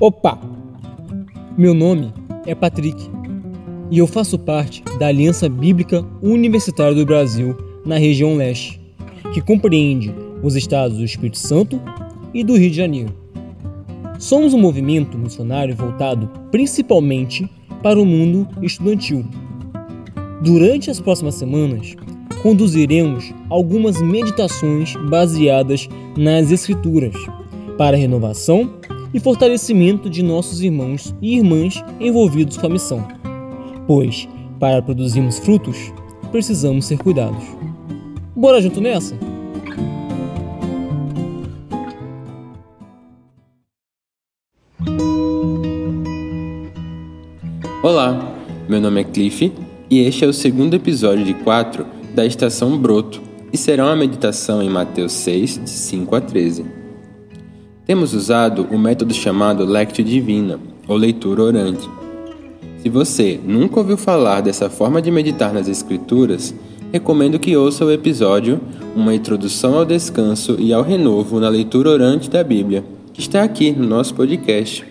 Opa! Meu nome é Patrick e eu faço parte da Aliança Bíblica Universitária do Brasil na região leste, que compreende os estados do Espírito Santo e do Rio de Janeiro. Somos um movimento missionário voltado principalmente para o mundo estudantil. Durante as próximas semanas, conduziremos algumas meditações baseadas nas Escrituras para renovação e fortalecimento de nossos irmãos e irmãs envolvidos com a missão. Pois, para produzirmos frutos, precisamos ser cuidados. Bora junto nessa? Olá, meu nome é Cliff e este é o segundo episódio de 4 da Estação Broto e será uma meditação em Mateus 6, de 5 a 13. Temos usado o método chamado Lectio Divina, ou leitura orante. Se você nunca ouviu falar dessa forma de meditar nas Escrituras, recomendo que ouça o episódio Uma Introdução ao Descanso e ao Renovo na Leitura Orante da Bíblia, que está aqui no nosso podcast.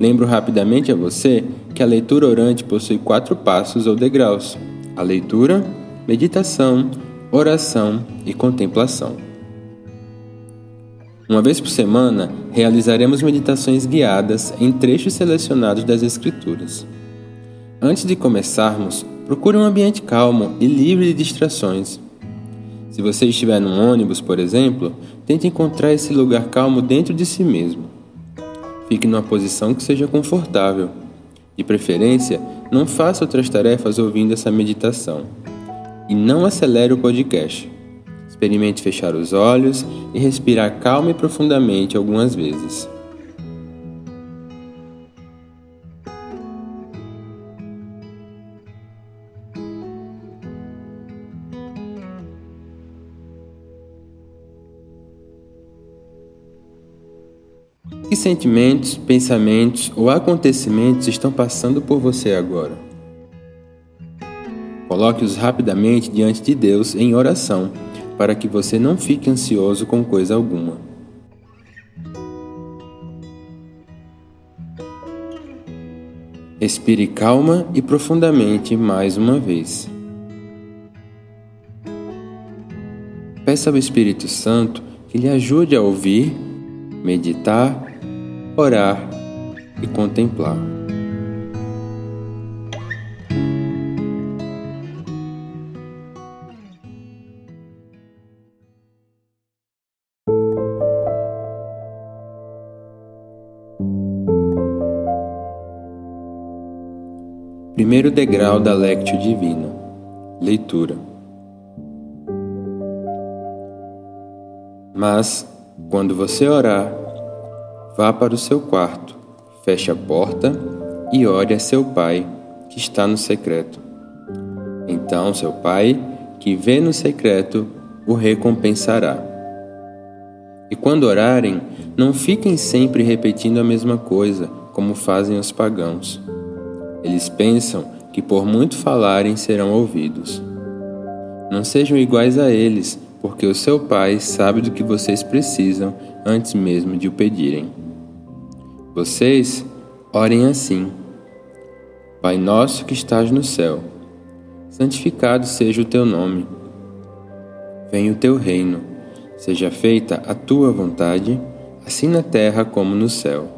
Lembro rapidamente a você que a leitura orante possui quatro passos ou degraus: a leitura, meditação, oração e contemplação. Uma vez por semana, realizaremos meditações guiadas em trechos selecionados das Escrituras. Antes de começarmos, procure um ambiente calmo e livre de distrações. Se você estiver num ônibus, por exemplo, tente encontrar esse lugar calmo dentro de si mesmo. Fique numa posição que seja confortável. De preferência, não faça outras tarefas ouvindo essa meditação. E não acelere o podcast. Experimente fechar os olhos e respirar calma e profundamente algumas vezes. Que sentimentos, pensamentos ou acontecimentos estão passando por você agora? Coloque-os rapidamente diante de Deus em oração para que você não fique ansioso com coisa alguma. Respire calma e profundamente mais uma vez. Peça ao Espírito Santo que lhe ajude a ouvir, meditar, orar e contemplar. Primeiro degrau da Lectio Divina. Leitura. Mas, quando você orar, vá para o seu quarto, feche a porta e ore a seu Pai, que está no secreto. Então seu Pai, que vê no secreto, o recompensará. E quando orarem, não fiquem sempre repetindo a mesma coisa, como fazem os pagãos eles pensam que por muito falarem serão ouvidos. Não sejam iguais a eles, porque o seu Pai sabe do que vocês precisam antes mesmo de o pedirem. Vocês orem assim: Pai nosso que estás no céu, santificado seja o teu nome. Venha o teu reino, seja feita a tua vontade, assim na terra como no céu.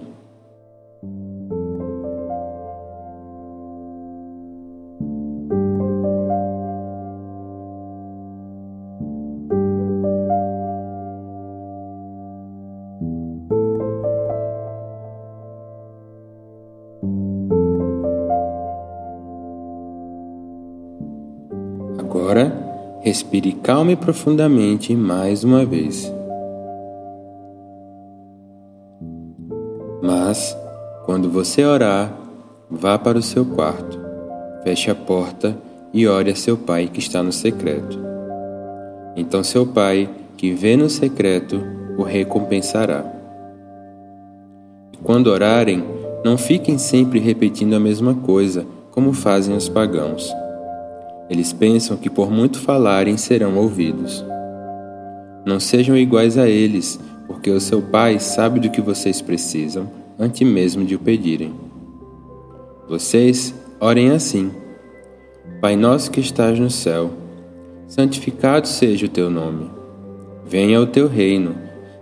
Agora, respire calma e profundamente mais uma vez. Mas, quando você orar, vá para o seu quarto, feche a porta e ore a seu pai que está no secreto. Então, seu pai, que vê no secreto o recompensará. Quando orarem, não fiquem sempre repetindo a mesma coisa, como fazem os pagãos. Eles pensam que por muito falarem serão ouvidos. Não sejam iguais a eles, porque o seu Pai sabe do que vocês precisam antes mesmo de o pedirem. Vocês orem assim: Pai nosso que estás no céu, santificado seja o teu nome. Venha o teu reino,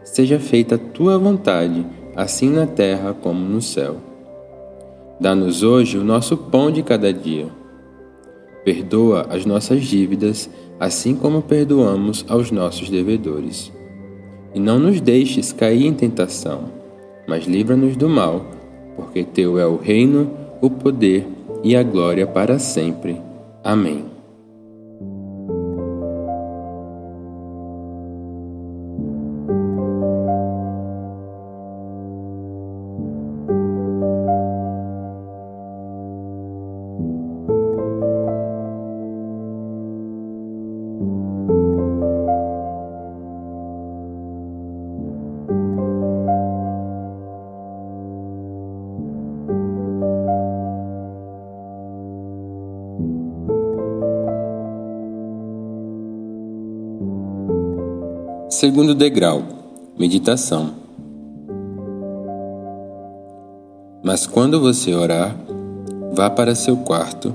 seja feita a tua vontade, assim na terra como no céu. Dá-nos hoje o nosso pão de cada dia. Perdoa as nossas dívidas, assim como perdoamos aos nossos devedores. E não nos deixes cair em tentação, mas livra-nos do mal, porque teu é o reino, o poder e a glória para sempre. Amém. Segundo degrau: Meditação. Mas quando você orar, vá para seu quarto,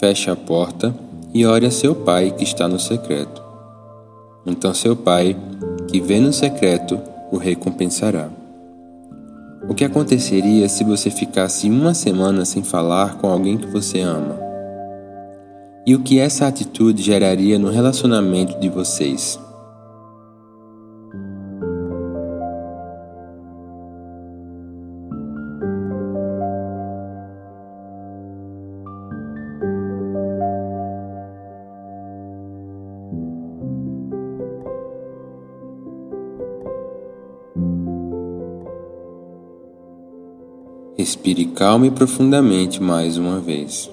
feche a porta e ore a seu pai que está no secreto. Então seu pai, que vê no secreto, o recompensará. O que aconteceria se você ficasse uma semana sem falar com alguém que você ama? E o que essa atitude geraria no relacionamento de vocês? Respire calma e profundamente mais uma vez.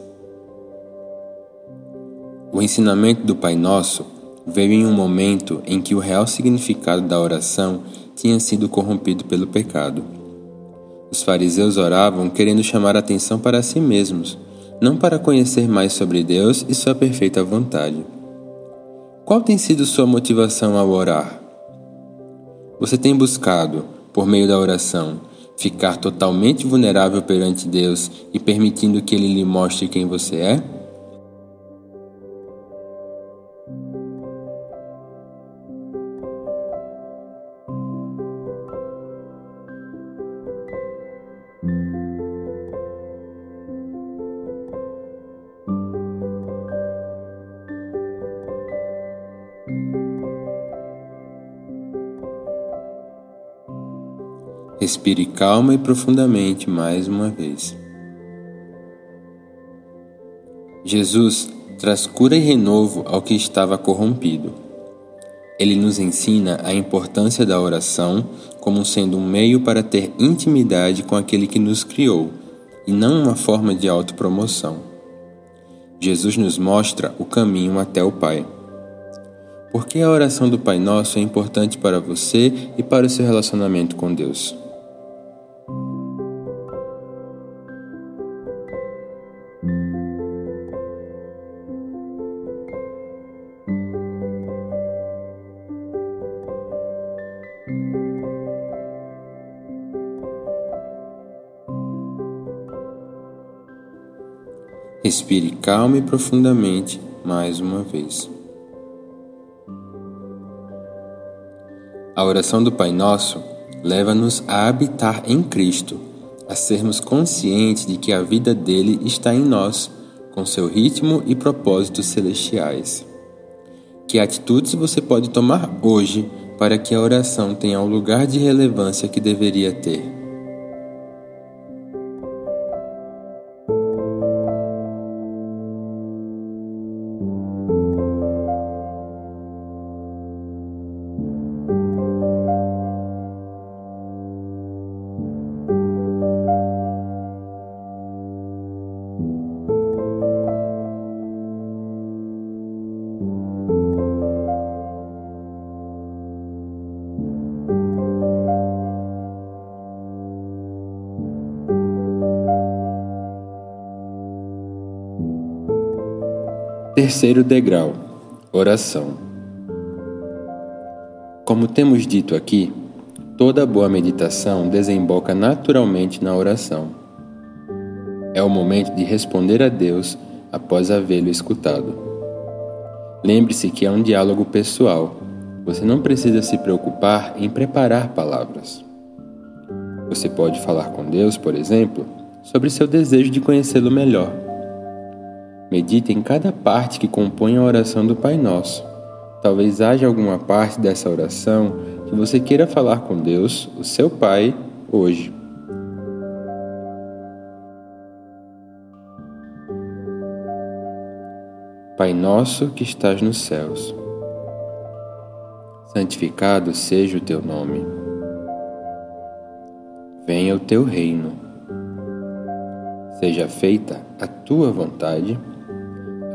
O ensinamento do Pai Nosso veio em um momento em que o real significado da oração tinha sido corrompido pelo pecado. Os fariseus oravam querendo chamar atenção para si mesmos, não para conhecer mais sobre Deus e sua perfeita vontade. Qual tem sido sua motivação ao orar? Você tem buscado, por meio da oração, ficar totalmente vulnerável perante Deus e permitindo que Ele lhe mostre quem você é? Respire calma e profundamente mais uma vez. Jesus traz cura e renovo ao que estava corrompido. Ele nos ensina a importância da oração como sendo um meio para ter intimidade com aquele que nos criou e não uma forma de autopromoção. Jesus nos mostra o caminho até o Pai. Por que a oração do Pai Nosso é importante para você e para o seu relacionamento com Deus? Respire calma e profundamente mais uma vez. A oração do Pai Nosso leva-nos a habitar em Cristo, a sermos conscientes de que a vida dele está em nós, com seu ritmo e propósitos celestiais. Que atitudes você pode tomar hoje para que a oração tenha o lugar de relevância que deveria ter? Terceiro degrau: Oração. Como temos dito aqui, toda boa meditação desemboca naturalmente na oração. É o momento de responder a Deus após havê-lo escutado. Lembre-se que é um diálogo pessoal. Você não precisa se preocupar em preparar palavras. Você pode falar com Deus, por exemplo, sobre seu desejo de conhecê-lo melhor. Medite em cada parte que compõe a oração do Pai Nosso. Talvez haja alguma parte dessa oração que você queira falar com Deus, o seu Pai, hoje. Pai nosso que estás nos céus, santificado seja o teu nome. Venha o teu reino. Seja feita a tua vontade,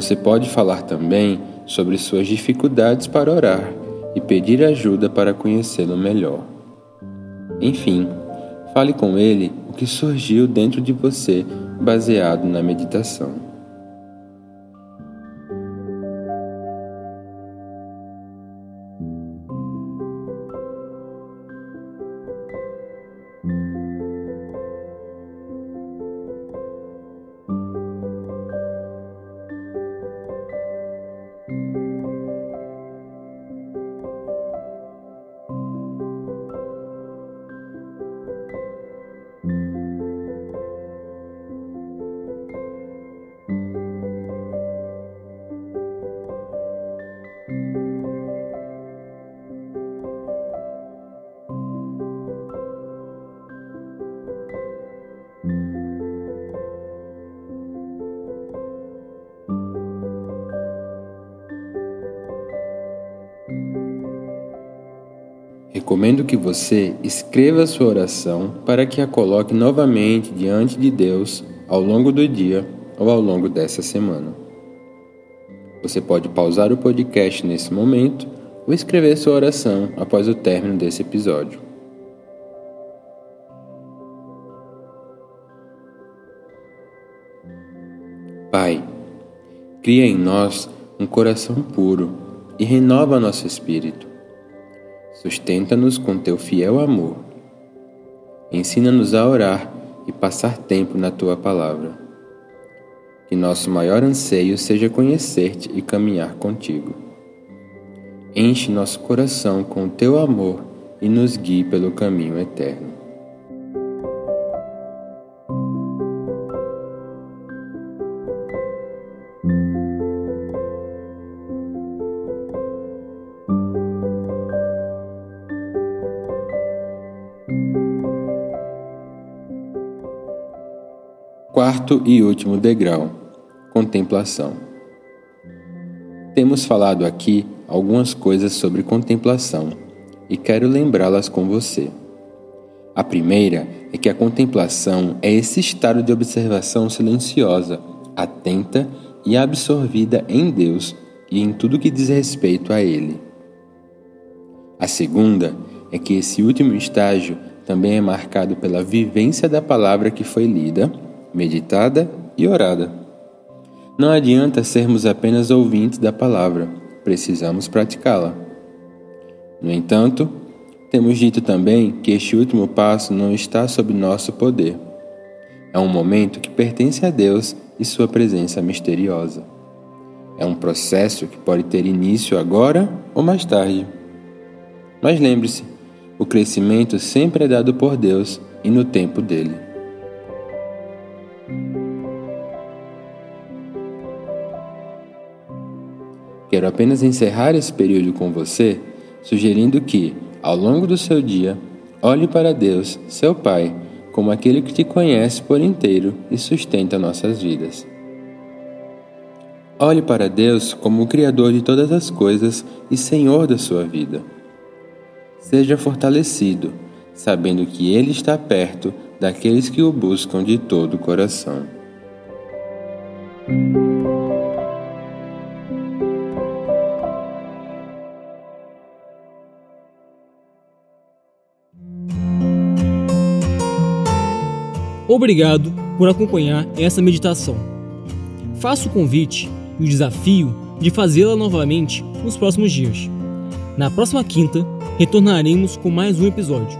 Você pode falar também sobre suas dificuldades para orar e pedir ajuda para conhecê-lo melhor. Enfim, fale com ele o que surgiu dentro de você baseado na meditação. Recomendo que você escreva sua oração para que a coloque novamente diante de Deus ao longo do dia ou ao longo dessa semana. Você pode pausar o podcast nesse momento ou escrever sua oração após o término desse episódio. Pai, cria em nós um coração puro e renova nosso espírito Sustenta-nos com teu fiel amor. Ensina-nos a orar e passar tempo na tua palavra. Que nosso maior anseio seja conhecer-te e caminhar contigo. Enche nosso coração com teu amor e nos guie pelo caminho eterno. Quarto e último degrau: contemplação. Temos falado aqui algumas coisas sobre contemplação e quero lembrá-las com você. A primeira é que a contemplação é esse estado de observação silenciosa, atenta e absorvida em Deus e em tudo que diz respeito a Ele. A segunda é que esse último estágio também é marcado pela vivência da palavra que foi lida meditada e orada. Não adianta sermos apenas ouvintes da palavra, precisamos praticá-la. No entanto, temos dito também que este último passo não está sob nosso poder. É um momento que pertence a Deus e sua presença misteriosa. É um processo que pode ter início agora ou mais tarde. Mas lembre-se, o crescimento sempre é dado por Deus e no tempo dele. Quero apenas encerrar esse período com você, sugerindo que, ao longo do seu dia, olhe para Deus, seu Pai, como aquele que te conhece por inteiro e sustenta nossas vidas. Olhe para Deus como o Criador de todas as coisas e Senhor da sua vida. Seja fortalecido, sabendo que Ele está perto daqueles que o buscam de todo o coração. Obrigado por acompanhar essa meditação. Faço o convite e o desafio de fazê-la novamente nos próximos dias. Na próxima quinta, retornaremos com mais um episódio.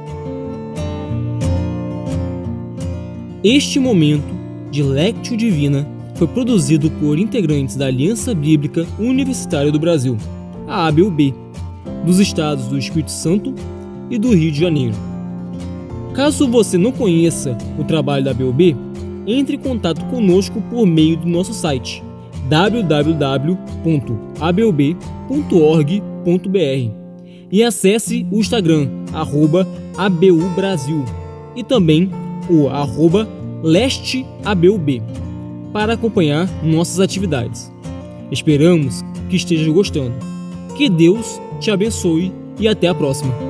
Este momento de Lectio Divina foi produzido por integrantes da Aliança Bíblica Universitária do Brasil, a ABUB, dos estados do Espírito Santo e do Rio de Janeiro. Caso você não conheça o trabalho da BOB, entre em contato conosco por meio do nosso site www.abob.org.br e acesse o Instagram @abubrasil e também o arroba lesteabub para acompanhar nossas atividades. Esperamos que esteja gostando. Que Deus te abençoe e até a próxima.